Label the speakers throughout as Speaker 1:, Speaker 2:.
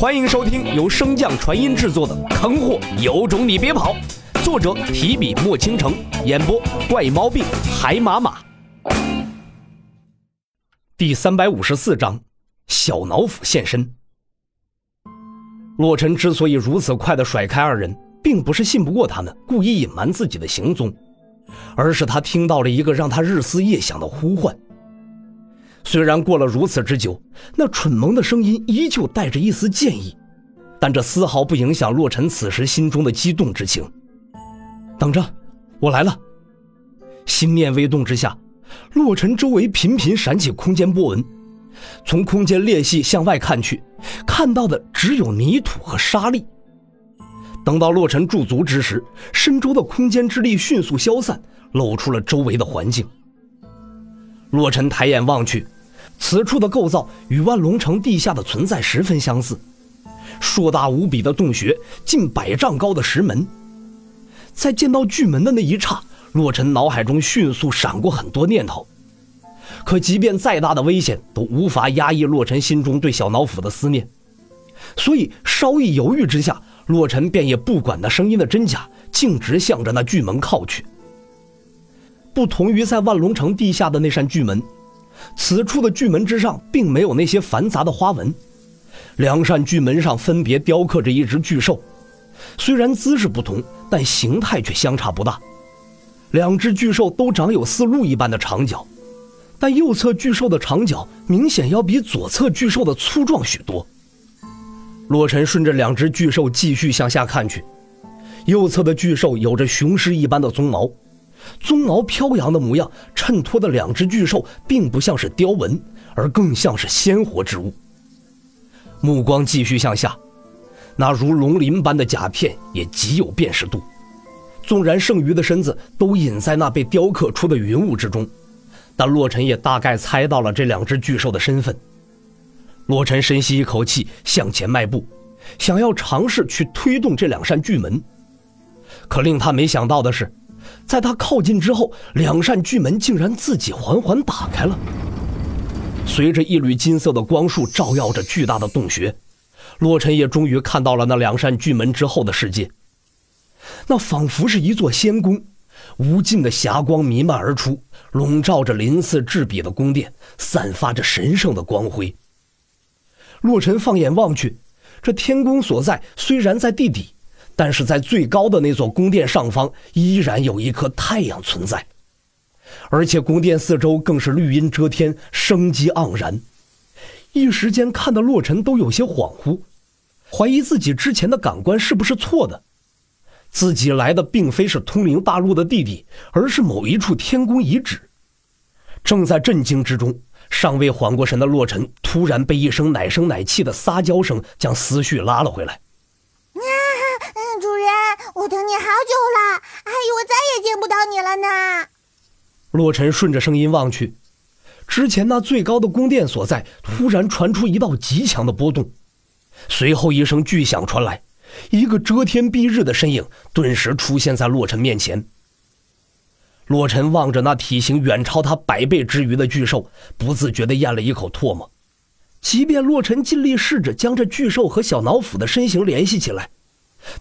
Speaker 1: 欢迎收听由升降传音制作的《坑货有种你别跑》，作者提笔墨倾城，演播怪猫病海马马。第三百五十四章，小脑斧现身。洛尘之所以如此快的甩开二人，并不是信不过他们，故意隐瞒自己的行踪，而是他听到了一个让他日思夜想的呼唤。虽然过了如此之久，那蠢萌的声音依旧带着一丝剑意，但这丝毫不影响洛尘此时心中的激动之情。等着，我来了！心念微动之下，洛尘周围频频闪起空间波纹，从空间裂隙向外看去，看到的只有泥土和沙砾。等到洛尘驻足之时，身周的空间之力迅速消散，露出了周围的环境。洛尘抬眼望去，此处的构造与万龙城地下的存在十分相似，硕大无比的洞穴，近百丈高的石门。在见到巨门的那一刹，洛尘脑海中迅速闪过很多念头，可即便再大的危险，都无法压抑洛尘心中对小脑斧的思念，所以稍一犹豫之下，洛尘便也不管那声音的真假，径直向着那巨门靠去。不同于在万龙城地下的那扇巨门，此处的巨门之上并没有那些繁杂的花纹。两扇巨门上分别雕刻着一只巨兽，虽然姿势不同，但形态却相差不大。两只巨兽都长有似鹿一般的长角，但右侧巨兽的长角明显要比左侧巨兽的粗壮许多。洛尘顺着两只巨兽继续向下看去，右侧的巨兽有着雄狮一般的鬃毛。鬃毛飘扬的模样，衬托的两只巨兽并不像是雕纹，而更像是鲜活之物。目光继续向下，那如龙鳞般的甲片也极有辨识度。纵然剩余的身子都隐在那被雕刻出的云雾之中，但洛尘也大概猜到了这两只巨兽的身份。洛尘深吸一口气，向前迈步，想要尝试去推动这两扇巨门。可令他没想到的是。在他靠近之后，两扇巨门竟然自己缓缓打开了。随着一缕金色的光束照耀着巨大的洞穴，洛尘也终于看到了那两扇巨门之后的世界。那仿佛是一座仙宫，无尽的霞光弥漫而出，笼罩着鳞次栉比的宫殿，散发着神圣的光辉。洛尘放眼望去，这天宫所在虽然在地底。但是在最高的那座宫殿上方，依然有一颗太阳存在，而且宫殿四周更是绿荫遮天，生机盎然。一时间看得洛尘都有些恍惚，怀疑自己之前的感官是不是错的。自己来的并非是通灵大陆的地底，而是某一处天宫遗址。正在震惊之中，尚未缓过神的洛尘突然被一声奶声奶气的撒娇声将思绪拉了回来。
Speaker 2: 我等你好久了，还以为再也见不到你了呢。
Speaker 1: 洛尘顺着声音望去，之前那最高的宫殿所在，突然传出一道极强的波动，随后一声巨响传来，一个遮天蔽日的身影顿时出现在洛尘面前。洛尘望着那体型远超他百倍之余的巨兽，不自觉地咽了一口唾沫。即便洛尘尽力试着将这巨兽和小脑斧的身形联系起来。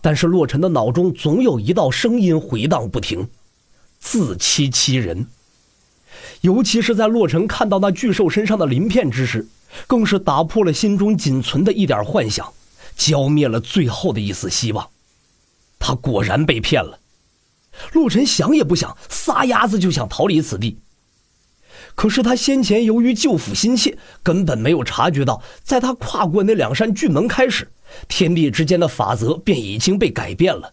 Speaker 1: 但是洛尘的脑中总有一道声音回荡不停，自欺欺人。尤其是在洛尘看到那巨兽身上的鳞片之时，更是打破了心中仅存的一点幻想，浇灭了最后的一丝希望。他果然被骗了。洛尘想也不想，撒丫子就想逃离此地。可是他先前由于救父心切，根本没有察觉到，在他跨过那两扇巨门开始。天地之间的法则便已经被改变了。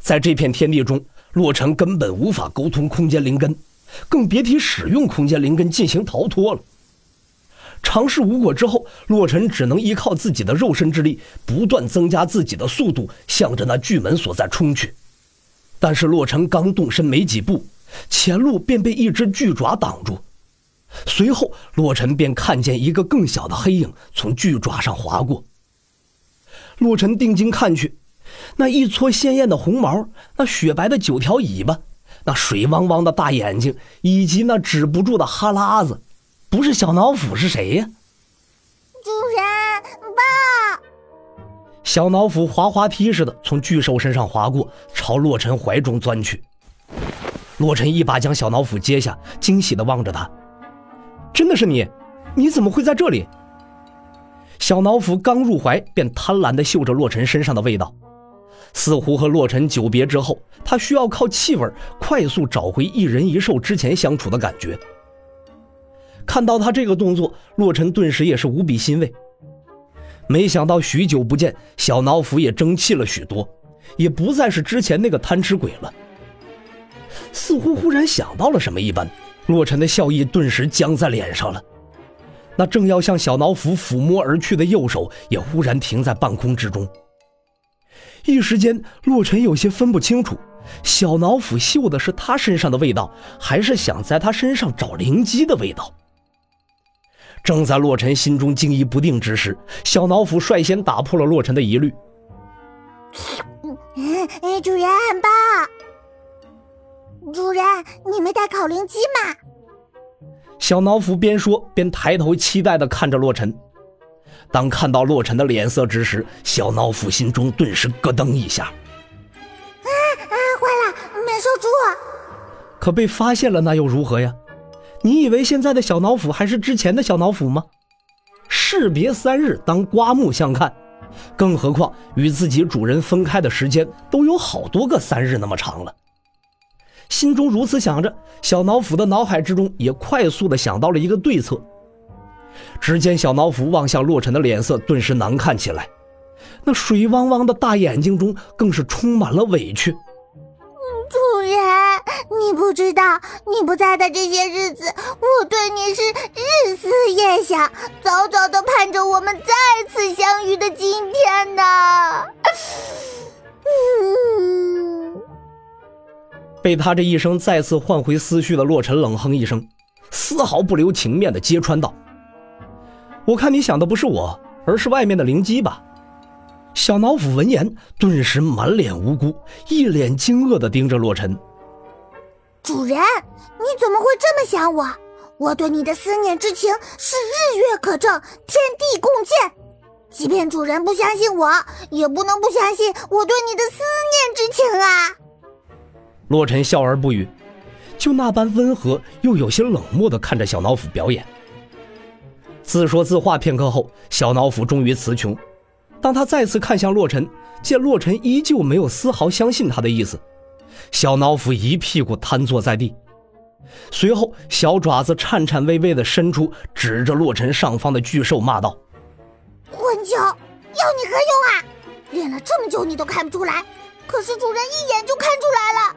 Speaker 1: 在这片天地中，洛尘根本无法沟通空间灵根，更别提使用空间灵根进行逃脱了。尝试无果之后，洛尘只能依靠自己的肉身之力，不断增加自己的速度，向着那巨门所在冲去。但是洛尘刚动身没几步，前路便被一只巨爪挡住。随后，洛尘便看见一个更小的黑影从巨爪上划过。洛尘定睛看去，那一撮鲜艳的红毛，那雪白的九条尾巴，那水汪汪的大眼睛，以及那止不住的哈喇子，不是小脑斧是谁呀？
Speaker 2: 主人，爸。
Speaker 1: 小脑斧滑滑梯似的从巨兽身上滑过，朝洛尘怀中钻去。洛尘一把将小脑斧接下，惊喜地望着他：“真的是你？你怎么会在这里？”小脑斧刚入怀，便贪婪地嗅着洛尘身上的味道，似乎和洛尘久别之后，他需要靠气味快速找回一人一兽之前相处的感觉。看到他这个动作，洛尘顿时也是无比欣慰。没想到许久不见，小脑斧也争气了许多，也不再是之前那个贪吃鬼了。似乎忽然想到了什么一般，洛尘的笑意顿时僵在脸上了。那正要向小老虎抚摸而去的右手，也忽然停在半空之中。一时间，洛尘有些分不清楚，小老虎嗅的是他身上的味道，还是想在他身上找灵机的味道。正在洛尘心中惊疑不定之时，小老虎率先打破了洛尘的疑虑。
Speaker 2: 主人很棒。主人，你没带烤灵机吗？
Speaker 1: 小脑斧边说边抬头期待地看着洛尘。当看到洛尘的脸色之时，小脑斧心中顿时咯噔一下。
Speaker 2: 啊啊！坏了，没收住。
Speaker 1: 可被发现了，那又如何呀？你以为现在的小脑斧还是之前的小脑斧吗？士别三日，当刮目相看。更何况与自己主人分开的时间都有好多个三日那么长了。心中如此想着，小老斧的脑海之中也快速的想到了一个对策。只见小老斧望向洛尘的脸色顿时难看起来，那水汪汪的大眼睛中更是充满了委屈。
Speaker 2: 主人，你不知道，你不在的这些日子，我对你是日思夜想，早早的盼着我们再次相遇的今天呢。
Speaker 1: 被他这一声再次唤回思绪的洛尘冷哼一声，丝毫不留情面的揭穿道：“我看你想的不是我，而是外面的灵机吧。”小老虎闻言，顿时满脸无辜，一脸惊愕的盯着洛尘。
Speaker 2: 主人，你怎么会这么想我？我对你的思念之情是日月可证，天地共鉴。即便主人不相信我，也不能不相信我对你的思念之情啊！
Speaker 1: 洛尘笑而不语，就那般温和又有些冷漠地看着小老虎表演。自说自话片刻后，小老虎终于词穷。当他再次看向洛尘，见洛尘依旧没有丝毫相信他的意思，小老虎一屁股瘫坐在地，随后小爪子颤颤巍巍地伸出，指着洛尘上方的巨兽骂道：“
Speaker 2: 混球，要你何用啊？练了这么久你都看不出来，可是主人一眼就看出来了。”